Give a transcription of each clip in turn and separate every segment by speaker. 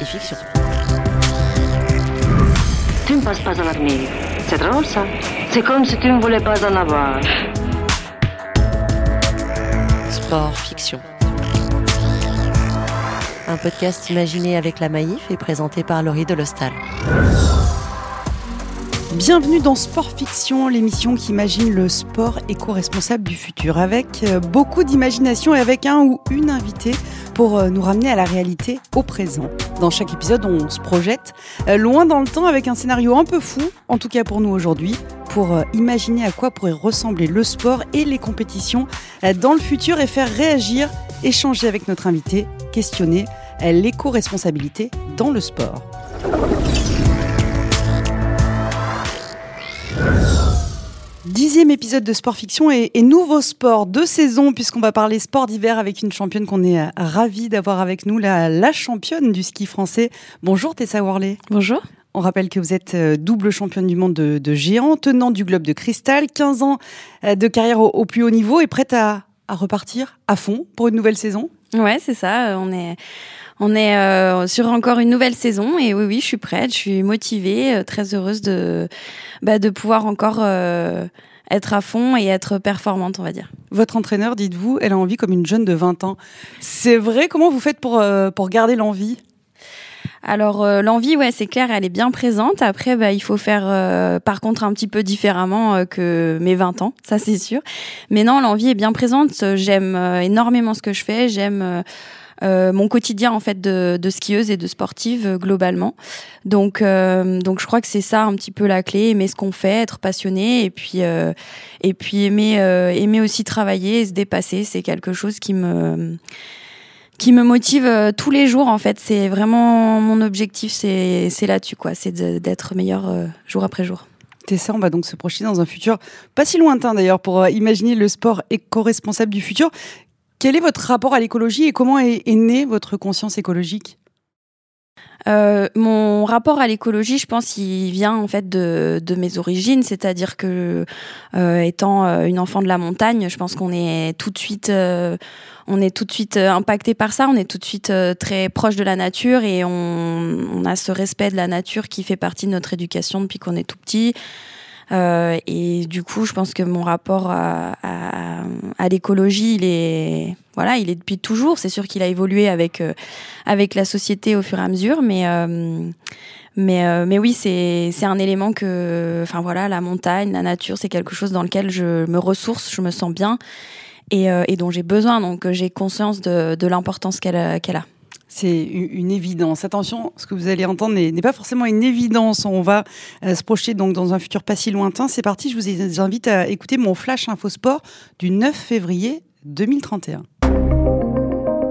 Speaker 1: et fiction.
Speaker 2: Tu ne passes pas à l'armée. C'est drôle ça. C'est comme si tu ne voulais pas en avoir.
Speaker 1: Sport fiction. Un podcast imaginé avec la Maïf et présenté par Laurie Delostal.
Speaker 3: Bienvenue dans Sport Fiction, l'émission qui imagine le sport éco-responsable du futur, avec euh, beaucoup d'imagination et avec un ou une invitée pour euh, nous ramener à la réalité au présent. Dans chaque épisode, on se projette euh, loin dans le temps avec un scénario un peu fou, en tout cas pour nous aujourd'hui, pour imaginer à quoi pourrait ressembler le sport et les compétitions dans le futur et faire réagir, échanger avec notre invité, questionner l'éco-responsabilité dans le sport. Dixième épisode de Sport Fiction et, nouveau sport de saison puisqu'on va parler sport d'hiver avec une championne qu'on est euh, ravi d'avoir avec nous, la, la championne du ski français. Bonjour Tessa Worley.
Speaker 4: Bonjour.
Speaker 3: On rappelle que vous êtes euh, double championne du monde de, géant, tenant du globe de cristal, 15 ans euh, de carrière au, plus haut niveau et prête à, à repartir à fond pour une nouvelle saison.
Speaker 4: Ouais, c'est ça. On est on est euh, sur encore une nouvelle saison et oui, oui, je suis prête, je suis motivée, euh, très heureuse de, bah, de pouvoir encore euh, être à fond et être performante, on va dire.
Speaker 3: Votre entraîneur, dites-vous, elle a envie comme une jeune de 20 ans. C'est vrai? Comment vous faites pour, pour garder l'envie?
Speaker 4: Alors l'envie, ouais, c'est clair, elle est bien présente. Après, bah, il faut faire, par contre, un petit peu différemment que mes 20 ans, ça c'est sûr. Mais non, l'envie est bien présente. J'aime énormément ce que je fais. J'aime euh, mon quotidien en fait de, de, skieuse et de sportive euh, globalement. Donc, euh, donc je crois que c'est ça un petit peu la clé, aimer ce qu'on fait, être passionné et puis et puis aimer aimer aussi travailler et se dépasser. C'est quelque chose qui me qui me motive tous les jours en fait. C'est vraiment mon objectif, c'est c'est là-dessus quoi, c'est d'être meilleur jour après jour.
Speaker 3: Tessa, on va donc se projeter dans un futur pas si lointain d'ailleurs pour imaginer le sport éco-responsable du futur. Quel est votre rapport à l'écologie et comment est, née votre conscience écologique?
Speaker 4: Euh, mon rapport à l'écologie, je pense, il vient en fait de, mes origines, c'est-à-dire que euh, étant euh, une enfant de la montagne, je pense qu'on est tout de suite, on est tout de suite impacté par ça. On est tout de suite très proche de la nature et on, a ce respect de la nature qui fait partie de notre éducation depuis qu'on est tout petit. Euh, et du coup, je pense que mon rapport à, à, à l'écologie, il est voilà, il est depuis toujours. C'est sûr qu'il a évolué avec euh, avec la société au fur et à mesure, mais euh, mais mais oui, c'est c'est un élément que, enfin voilà, la montagne, la nature, c'est quelque chose dans lequel je me ressource, je me sens bien et, et dont j'ai besoin. Donc j'ai conscience de, de l'importance qu'elle qu'elle a
Speaker 3: c'est une évidence. Attention, ce que vous allez entendre n'est pas forcément une évidence. On va euh, se projeter donc dans un futur pas si lointain. C'est parti, je vous invite à écouter mon flash infosport du 9 février 2031.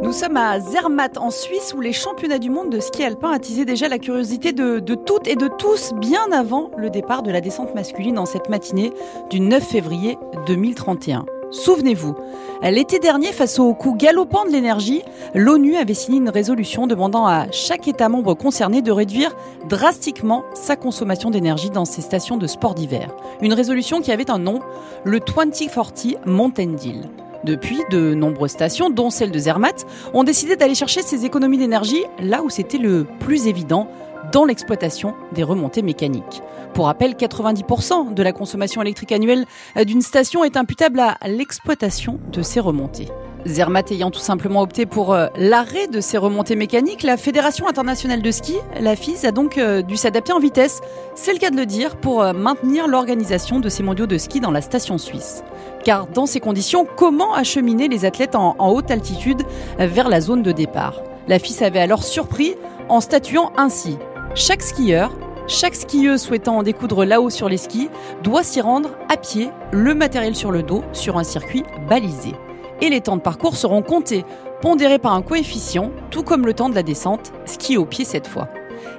Speaker 3: Nous sommes à Zermatt en Suisse où les championnats du monde de ski alpin attisaient déjà la curiosité de, de, toutes et de tous bien avant le départ de la descente masculine en cette matinée du 9 février 2031. Souvenez-vous, l'été dernier, face au coût galopant de l'énergie, l'ONU avait signé une résolution demandant à chaque État membre concerné de réduire drastiquement sa consommation d'énergie dans ses stations de sport d'hiver. Une résolution qui avait un nom, le 2040 Mountain Deal. Depuis, de nombreuses stations, dont celle de Zermatt, ont décidé d'aller chercher ces économies d'énergie là où c'était le plus évident, dans l'exploitation des remontées mécaniques. Pour rappel, 90% de la consommation électrique annuelle d'une station est imputable à l'exploitation de ces remontées. Zermatt ayant tout simplement opté pour euh, l'arrêt de ces remontées mécaniques, la Fédération internationale de ski, la FIS, a donc euh, dû s'adapter en vitesse, c'est le cas de le dire, pour euh, maintenir l'organisation de ces mondiaux de ski dans la station suisse. Car dans ces conditions, comment acheminer les athlètes en, en haute altitude vers la zone de départ? La FIS avait alors surpris en statuant ainsi. Chaque skieur chaque skieuse souhaitant en découdre là-haut sur les skis doit s'y rendre à pied, le matériel sur le dos, sur un circuit balisé. Et les temps de parcours seront comptés, pondérés par un coefficient, tout comme le temps de la descente, ski au pied cette fois.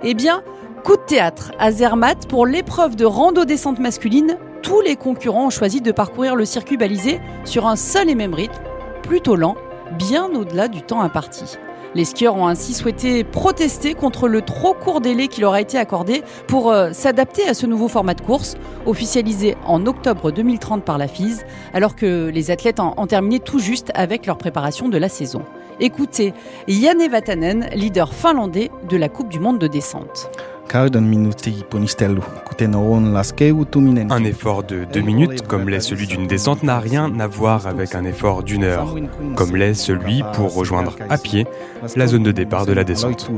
Speaker 3: Eh bien, coup de théâtre à Zermatt pour l'épreuve de rando-descente masculine, tous les concurrents ont choisi de parcourir le circuit balisé sur un seul et même rythme, plutôt lent, bien au-delà du temps imparti. Les skieurs ont ainsi souhaité protester contre le trop court délai qui leur a été accordé pour euh, s'adapter à ce nouveau format de course, officialisé en octobre 2030 par la FIS, alors que les athlètes ont terminé tout juste avec leur préparation de la saison. Écoutez Janne Vatanen, leader finlandais de la Coupe du Monde de descente.
Speaker 5: Un effort de deux minutes, comme l'est celui d'une descente, n'a rien à voir avec un effort d'une heure, comme l'est celui pour rejoindre à pied la zone de départ de la descente.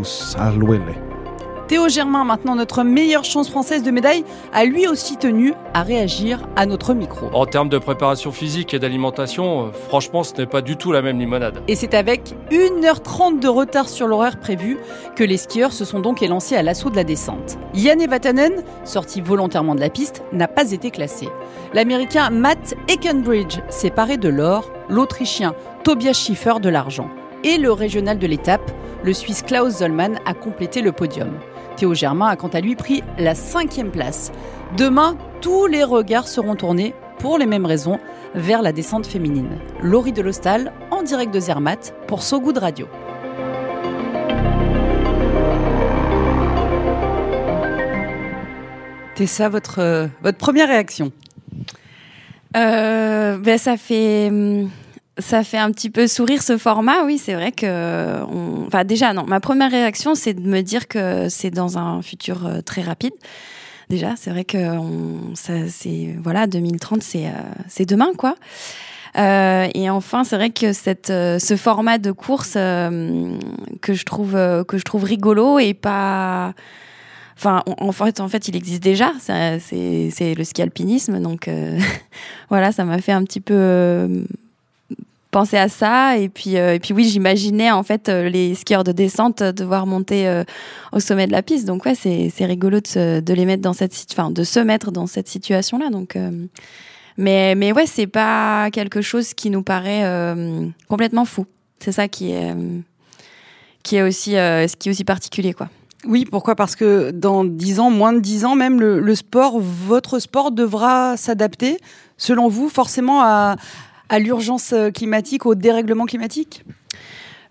Speaker 3: Théo Germain, maintenant notre meilleure chance française de médaille, a lui aussi tenu à réagir à notre micro.
Speaker 6: En termes de préparation physique et d'alimentation, euh, franchement, ce n'est pas du tout la même limonade.
Speaker 3: Et c'est avec 1h30 de retard sur l'horaire prévu que les skieurs se sont donc élancés à l'assaut de la descente. Yann Vatanen, sorti volontairement de la piste, n'a pas été classé. L'Américain Matt Eckenbridge s'est paré de l'or, l'Autrichien Tobias Schiffer de l'argent. Et le régional de l'étape, le Suisse Klaus Zollmann, a complété le podium. Théo Germain a quant à lui pris la cinquième place. Demain, tous les regards seront tournés, pour les mêmes raisons, vers la descente féminine. Laurie Delostal, en direct de Zermatt, pour So Good Radio. C'est ça votre, euh, votre première réaction?
Speaker 4: Euh, ben, Ça fait hum, ça fait un petit peu sourire ce format. Oui, c'est vrai que, enfin déjà non. Ma première réaction, c'est de me dire que c'est dans un futur euh, très rapide. Déjà, c'est vrai que ça, c'est voilà, 2030, c'est euh, c'est demain quoi. Euh, et enfin, c'est vrai que cette, euh, ce format de course que je trouve que je trouve rigolo et pas enfin en fait en fait il existe déjà c'est le ski alpinisme donc voilà ça m'a fait un petit peu penser à ça. Et puis euh, et puis oui j'imaginais en fait euh, les skieurs de descente devoir monter euh, au sommet de la piste. Donc ouais c'est c'est rigolo de, de les mettre dans cette enfin de se mettre dans cette situation là donc mais mais ouais c'est pas quelque chose qui nous paraît complètement fou. C'est ça qui est qui est aussi ce qui est aussi particulier quoi.
Speaker 3: Oui, pourquoi? Parce que dans 10 ans, moins de 10 ans même, le, le sport, votre sport devra s'adapter, selon vous, forcément à, à l'urgence euh, climatique, au dérèglement climatique?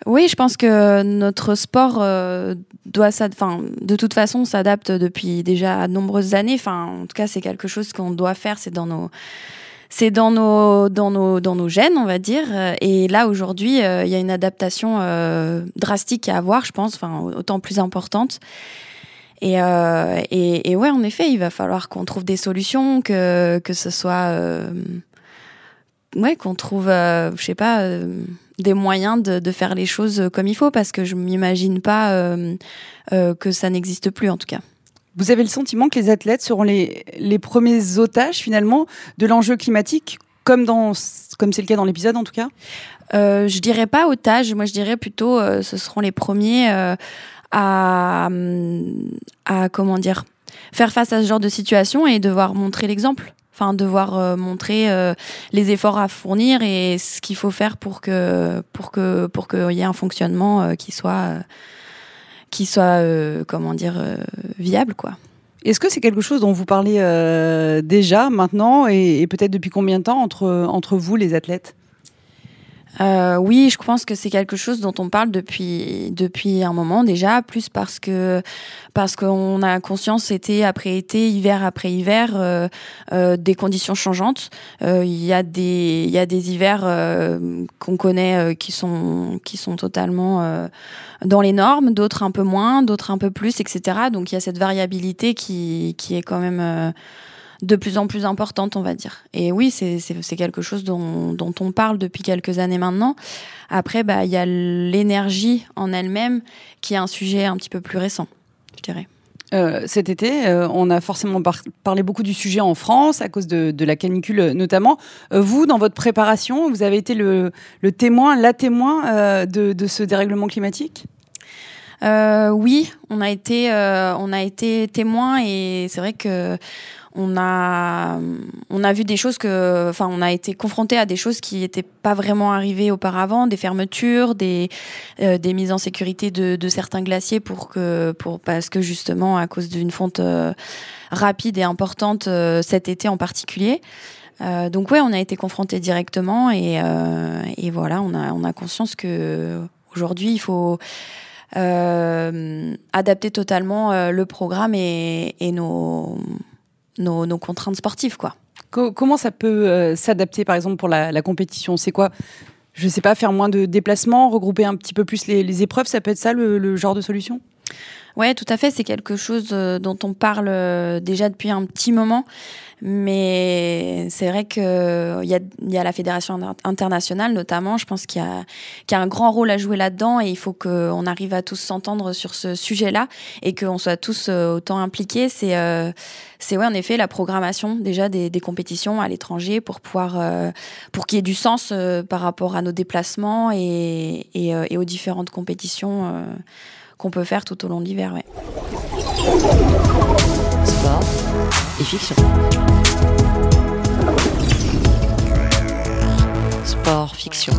Speaker 4: Oui, je pense que notre sport euh, doit, enfin, de toute façon, s'adapte depuis déjà de nombreuses années. Enfin, en tout cas, c'est quelque chose qu'on doit faire. C'est dans nos, c'est dans nos, dans nos, dans nos gènes, on va dire. Et là, aujourd'hui, euh, il y a une adaptation drastique à avoir, je pense, enfin, autant plus importante. Et, et, et, ouais, en effet, il va falloir qu'on trouve des solutions, que, que ce soit ouais, qu'on trouve, euh, je sais pas, euh, des moyens de, de, faire les choses comme il faut, parce que je m'imagine pas euh, que ça n'existe plus en tout cas.
Speaker 3: Vous avez le sentiment que les athlètes seront les, les premiers otages finalement de l'enjeu climatique, comme dans comme c'est le cas dans l'épisode en tout cas?
Speaker 4: Euh, Je dirais pas otages, moi je dirais plutôt ce seront les premiers à, à comment dire faire face à ce genre de situation et devoir montrer l'exemple enfin devoir euh, montrer euh, les efforts à fournir et ce qu'il faut faire pour que pour que pour qu'il y ait un fonctionnement euh, qui soit qui soit comment dire viable quoi.
Speaker 3: Est-ce que c'est quelque chose dont vous parlez déjà maintenant et, et peut-être depuis combien de temps entre entre vous les athlètes?
Speaker 4: Euh, oui, je pense que c'est quelque chose dont on parle depuis depuis un moment déjà, plus parce que parce qu'on a conscience été après été, hiver après hiver, euh, euh, des conditions changeantes. Il y a des il y a des hivers qu'on connaît qui sont qui sont totalement dans les normes, d'autres un peu moins, d'autres un peu plus, etc. Donc il y a cette variabilité qui qui est quand même de plus en plus importante, on va dire. Et oui, c'est quelque chose dont, dont, on parle depuis quelques années maintenant. Après, bah, il y a l'énergie en elle-même qui est un sujet un petit peu plus récent, je dirais.
Speaker 3: Euh, cet été, euh, on a forcément parlé beaucoup du sujet en France à cause de, de la canicule notamment. Euh, vous, dans votre préparation, vous avez été le, le témoin, la témoin de, de, ce dérèglement climatique?
Speaker 4: Oui, on a été, on a été témoin et c'est vrai que on a, on a vu des choses que, enfin, on a été confronté à des choses qui n'étaient pas vraiment arrivées auparavant, des fermetures, des, euh, des mises en sécurité de, de, certains glaciers pour que, pour, parce que justement, à cause d'une fonte euh, rapide et importante euh, cet été en particulier. donc ouais, on a été confronté directement et, et voilà, on a, on a conscience que aujourd'hui, il faut adapter totalement le programme et, et nos nos, contraintes sportives, quoi.
Speaker 3: Comment ça peut euh, s'adapter, par exemple, pour la, compétition? C'est quoi? Je sais pas, faire moins de déplacements, regrouper un petit peu plus les, épreuves, ça peut être ça le genre de solution?
Speaker 4: Ouais, tout à fait. C'est quelque chose euh, dont on parle euh, déjà depuis un petit moment. Mais c'est vrai qu'il y a, y a la fédération internationale notamment, je pense qu'il y, a un grand rôle à jouer là-dedans et il faut qu'on arrive à tous s'entendre sur ce sujet-là et qu'on soit tous euh, autant impliqués. C'est c'est ouais en effet la programmation déjà des, compétitions à l'étranger pour pouvoir pour qu'il y ait du sens par rapport à nos déplacements et aux différentes compétitions qu'on peut faire tout au long de l'hiver. Ouais.
Speaker 1: Sport et fiction. Sport, fiction.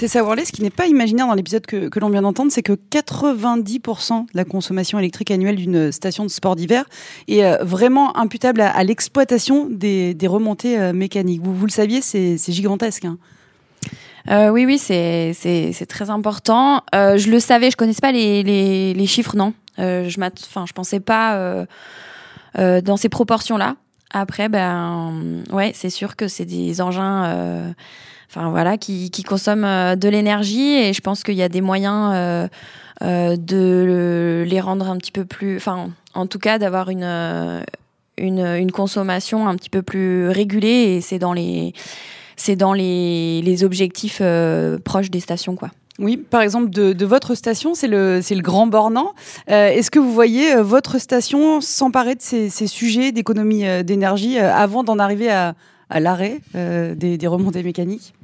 Speaker 3: Tessa Worley, ce qui n'est pas imaginaire dans l'épisode que, que l'on vient d'entendre, c'est que 90% de la consommation électrique annuelle d'une station de sport d'hiver est euh, vraiment imputable à, l'exploitation des, des, remontées euh, mécaniques. Vous, vous le saviez, c'est gigantesque. Hein.
Speaker 4: Euh, oui, oui, c'est c'est très important. Euh, je le savais, je connaissais pas les les, les chiffres, non. Euh, je enfin, je pensais pas euh, euh, dans ces proportions-là. Après, ben, ouais, c'est sûr que c'est des engins, euh, enfin voilà, qui qui consomment de l'énergie et je pense qu'il y a des moyens de les rendre un petit peu plus, enfin, en tout cas, d'avoir une une une consommation un petit peu plus régulée et c'est dans les c'est dans les, les objectifs euh, proches des stations, quoi.
Speaker 3: Oui, par exemple, de, de votre station, c'est le, le Grand Bornand. Euh, Est-ce que vous voyez euh, votre station s'emparer de ces, ces sujets d'économie euh, d'énergie avant d'en arriver à, à l'arrêt des, des, remontées mécaniques?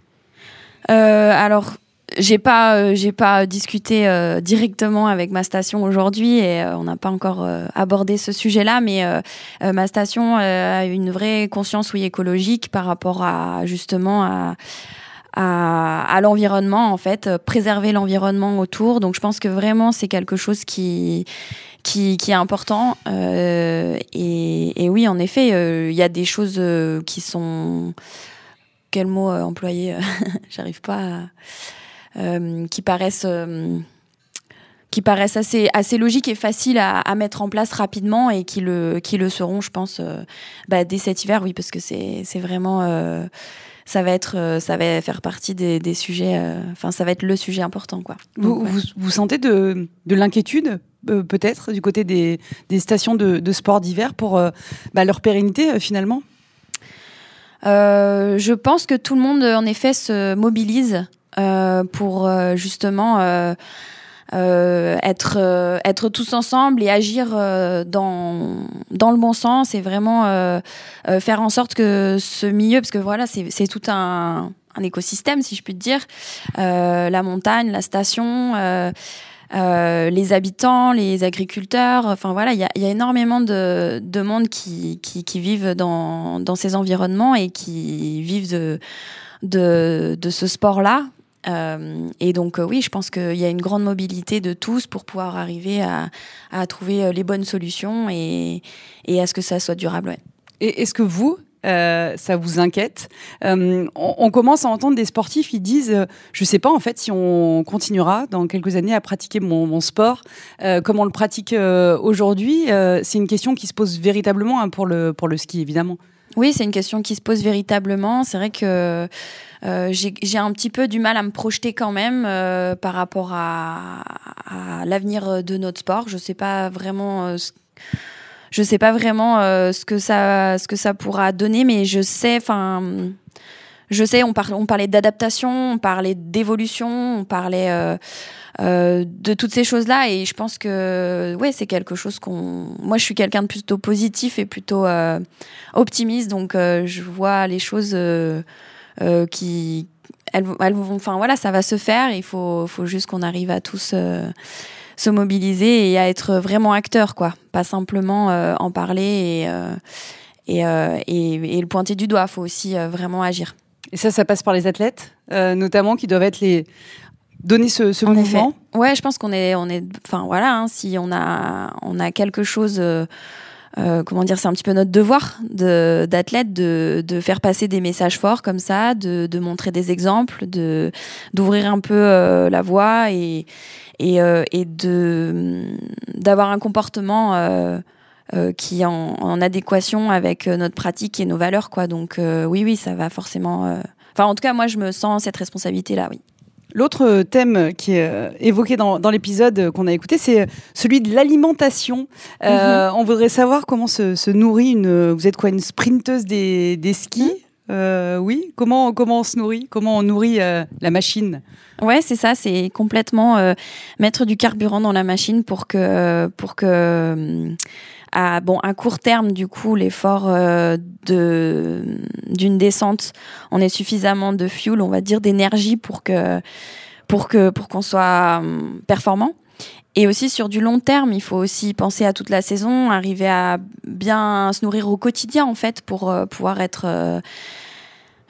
Speaker 4: Alors, j'ai pas euh, j'ai pas discuté euh, directement avec ma station aujourd'hui et euh, on n'a pas encore abordé ce sujet-là mais ma station a une vraie conscience oui écologique par rapport à justement à à, à l'environnement en fait préserver l'environnement autour. Donc je pense que vraiment c'est quelque chose qui qui, qui est important et, et, oui en effet il y a des choses qui sont quel mot employer j'arrive pas à euh, qui paraissent euh, qui paraissent assez, assez logiques et faciles à, à, mettre en place rapidement et qui le, qui le seront, je pense, euh, bah, dès cet hiver, oui, parce que c'est vraiment. Euh, ça va être, ça va faire partie des, des sujets. Enfin, ça va être le sujet important, quoi.
Speaker 3: Vous, vous, vous, sentez de, de l'inquiétude peut-être du côté des, des stations de, de sport d'hiver pour bah, leur pérennité finalement?
Speaker 4: Euh, Je pense que tout le monde en effet se mobilise euh, pour euh, justement euh, être être tous ensemble et agir dans dans le bon sens et vraiment faire en sorte que ce milieu parce que voilà c'est c'est tout un un écosystème si je puis te dire la montagne la station euh, les habitants, les agriculteurs. Enfin voilà, il y a, y a, énormément de, de monde qui, qui, qui, vivent dans, dans ces environnements et qui vivent de, de, de ce sport-là. Euh, et donc euh, oui, je pense qu'il y a une grande mobilité de tous pour pouvoir arriver à, trouver euh, les bonnes solutions et, à ce que ça soit durable.
Speaker 3: Et est-ce que vous, ça vous inquiète? On, commence à entendre des sportifs qui disent, je sais pas en fait si on continuera dans quelques années à pratiquer mon, mon sport comme on le pratique aujourd'hui. c'est une question qui se pose véritablement hein, pour le pour le ski évidemment.
Speaker 4: Oui, c'est une question qui se pose véritablement. C'est vrai que euh, j'ai un petit peu du mal à me projeter quand même euh, par rapport à, l'avenir de notre sport. Je sais pas vraiment. Euh, sais pas vraiment ce que ça ce que ça pourra donner, mais je sais, enfin, je sais, on, par, on parlait d'adaptation, on parlait d'évolution, on parlait euh, euh, de toutes ces choses-là, et je pense que ouais, c'est quelque chose qu'on. Moi, je suis quelqu'un de plutôt positif et plutôt euh, optimiste, donc euh, je vois les choses euh, euh, qui elles, elles vont. Enfin voilà, ça va se faire. Il faut, faut juste qu'on arrive à tous se mobiliser et à être vraiment acteur, quoi. Pas simplement euh, en parler et, euh, et, euh, et, et, le pointer du doigt. Il faut aussi vraiment agir.
Speaker 3: Et ça, ça passe par les athlètes, notamment, qui doivent être les donner ce, ce
Speaker 4: en
Speaker 3: mouvement.
Speaker 4: Effet. Ouais, je pense qu'on est, on est, enfin voilà, hein, si on a, on a quelque chose. Euh, comment dire, c'est un petit peu notre devoir d'athlète de, de, faire passer des messages forts comme ça, de, de montrer des exemples, de d'ouvrir un peu euh, la voie et, et, euh, et de d'avoir un comportement qui est en, adéquation avec notre pratique et nos valeurs, quoi. Donc oui, oui, ça va forcément. Enfin, en tout cas, moi, je me sens cette responsabilité-là, oui.
Speaker 3: L'autre thème qui est évoqué dans, l'épisode qu'on a écouté, c'est celui de l'alimentation. Mhm. On voudrait savoir comment se, nourrit une. Vous êtes quoi, une sprinteuse des, skis mhm. Oui. Comment comment on se nourrit? Comment on nourrit la machine?
Speaker 4: Ouais, c'est ça, c'est complètement euh, mettre du carburant dans la machine pour que pour que euh, à bon à court terme du coup l'effort euh, de d'une descente, on ait suffisamment de fuel, on va dire d'énergie pour que pour que pour qu'on soit performant. Et aussi sur du long terme, il faut aussi penser à toute la saison, arriver à bien se nourrir au quotidien en fait pour pouvoir être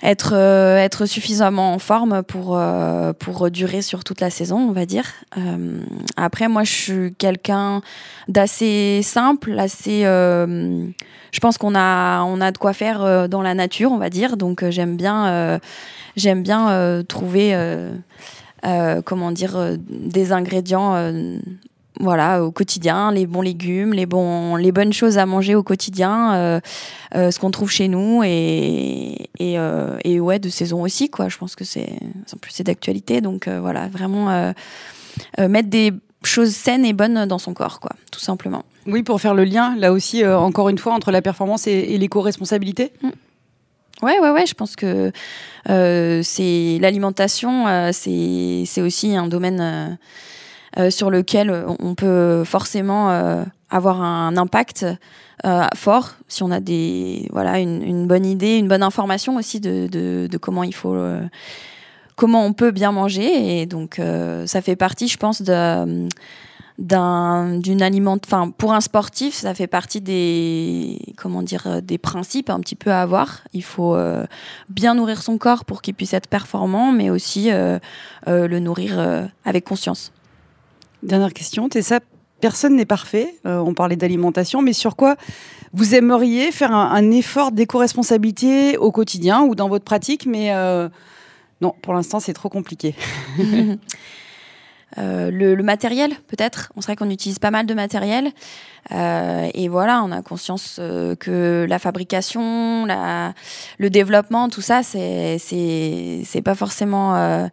Speaker 4: être euh, être suffisamment en forme pour euh, pour durer sur toute la saison, on va dire. Euh, après, moi, je suis quelqu'un d'assez simple, assez. je pense qu'on a on a de quoi faire dans la nature, on va dire. Donc, j'aime bien j'aime bien trouver comment dire des ingrédients voilà, au quotidien, les bons légumes, les, bons, les bonnes choses à manger au quotidien, euh, euh, ce qu'on trouve chez nous et, et, euh, et, ouais, de saison aussi, quoi. Je pense que c'est, en plus, c'est d'actualité. Donc voilà, vraiment mettre des choses saines et bonnes dans son corps, quoi, tout simplement.
Speaker 3: Oui, pour faire le lien, là aussi, encore une fois, entre la performance et, l'éco-responsabilité mm.
Speaker 4: Ouais, ouais, ouais, je pense que c'est l'alimentation, c'est, c'est aussi un domaine sur lequel on peut forcément euh, avoir un impact euh, fort si on a des voilà une, bonne idée, une bonne information aussi de, de, comment il faut comment on peut bien manger. Et donc ça fait partie je pense de d'un d'une aliment enfin pour un sportif ça fait partie des comment dire des principes un petit peu à avoir. Il faut bien nourrir son corps pour qu'il puisse être performant mais aussi le nourrir avec conscience
Speaker 3: Dernière question, Tessa, personne n'est parfait. Euh, on parlait d'alimentation, mais sur quoi vous aimeriez faire un, effort d'éco-responsabilité au quotidien ou dans votre pratique Mais euh, non, pour l'instant, c'est trop compliqué.
Speaker 4: Euh, le, matériel, peut-être. On serait qu'on utilise pas mal de matériel. et voilà, on a conscience que la fabrication, le développement, tout ça, c'est pas forcément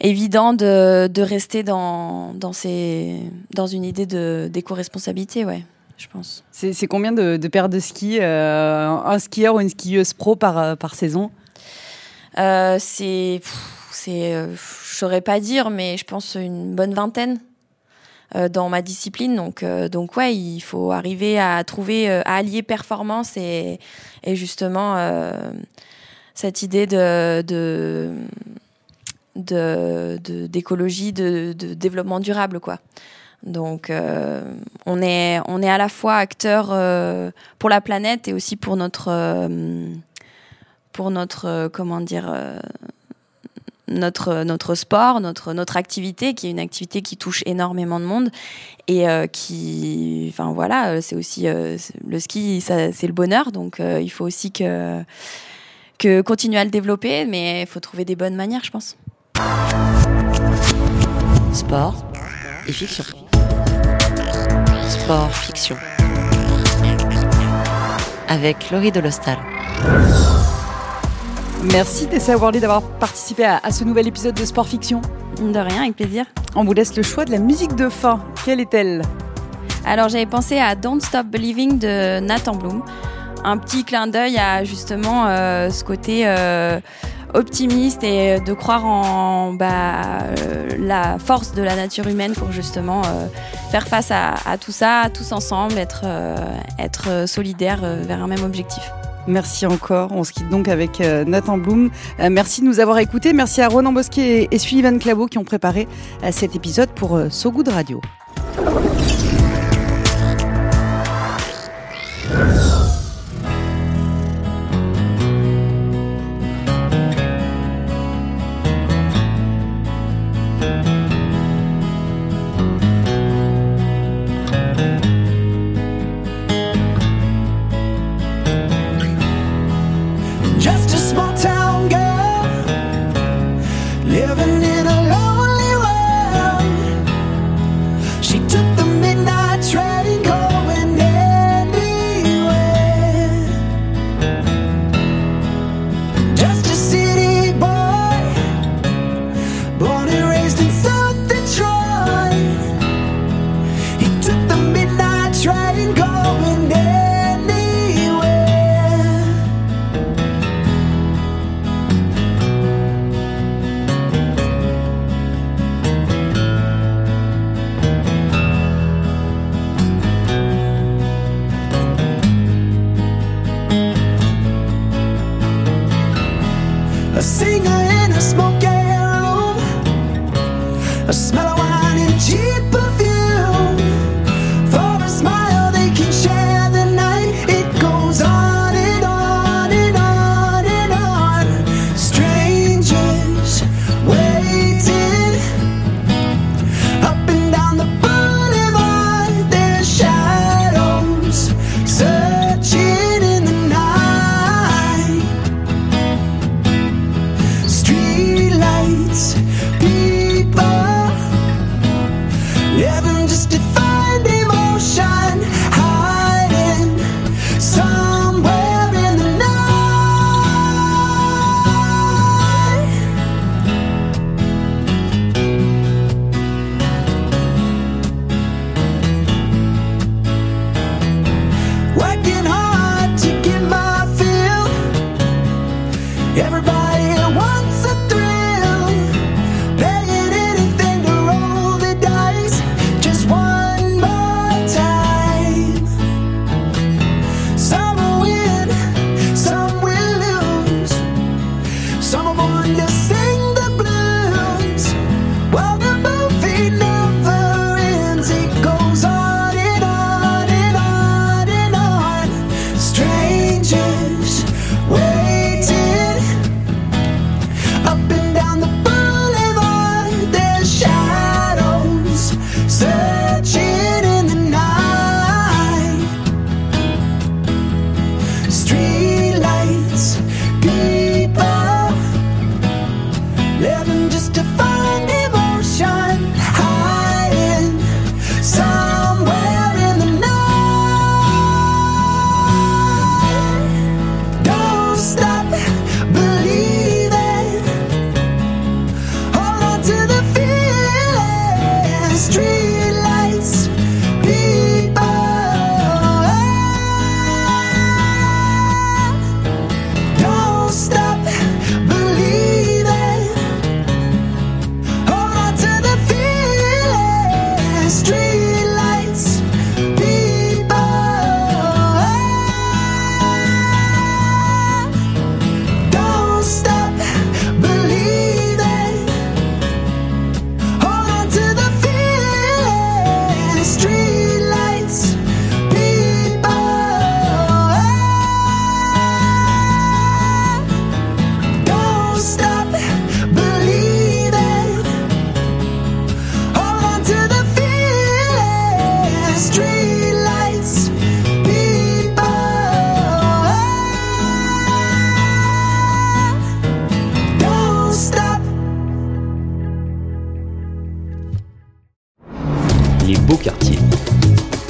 Speaker 4: évident de, de rester dans, dans, ces, dans une idée d'éco-responsabilité, ouais, je pense.
Speaker 3: C'est combien de, de, paires de skis, euh, un skieur ou une skieuse pro par, euh, par saison?
Speaker 4: Euh, C'est. Je saurais pas dire, mais je pense une bonne vingtaine dans ma discipline. Donc, donc ouais, il faut arriver à trouver, à allier performance et, et justement cette idée de, de d'écologie, de, de, développement durable, quoi. Donc, euh, on, est, on est à la fois acteur euh, pour la planète et aussi pour notre, euh, pour notre comment dire, notre, notre sport, notre, notre activité, qui est une activité qui touche énormément de monde et qui, enfin voilà, c'est aussi le ski, c'est le bonheur, donc il faut aussi que, que continuer à le développer, mais il faut trouver des bonnes manières, je pense.
Speaker 1: Sport et fiction. Sport, fiction. Avec Laurie Delostal.
Speaker 3: Merci Tessa Worley d'avoir participé à, ce nouvel épisode de Sport Fiction.
Speaker 4: De rien, avec plaisir.
Speaker 3: On vous laisse le choix de la musique de fin. Quelle est-elle?
Speaker 4: Alors j'avais pensé à Don't Stop Believing de Nathan Bloom. Un petit clin d'œil à justement euh, ce côté... Euh, optimiste et de croire en bah, euh, la force de la nature humaine pour justement euh, faire face à, tout ça, tous ensemble, être, euh, être solidaires vers un même objectif.
Speaker 3: Merci encore. On se quitte donc avec Nathan Blum. merci de nous avoir écoutés. Merci à Ronan Bosquet et Sullivan Claveau qui ont préparé cet épisode pour So Good Radio. finger in a smoky room. a smell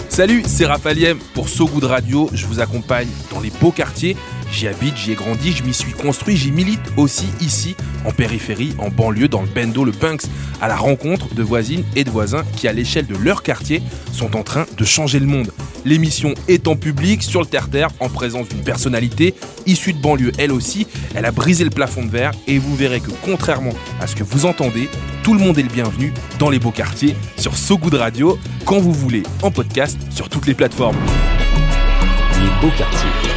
Speaker 7: Salut, c'est Raphaël pour So Good Radio. Je vous accompagne dans les beaux quartiers. J'y habite, j'y ai grandi, je m'y suis construit, j'y milite aussi ici, en périphérie, en banlieue, dans le Bendo, le Punks, à la rencontre de voisines et de voisins qui, à l'échelle de leur quartier, sont en train de changer le monde. L'émission est en public, sur le terre-terre, en présence d'une personnalité issue de banlieue, elle aussi. Elle a brisé le plafond de verre et vous verrez que, contrairement à ce que vous entendez, tout le monde est le bienvenu dans les beaux quartiers sur So Good Radio quand vous voulez en podcast sur toutes les plateformes.
Speaker 8: Les beaux quartiers.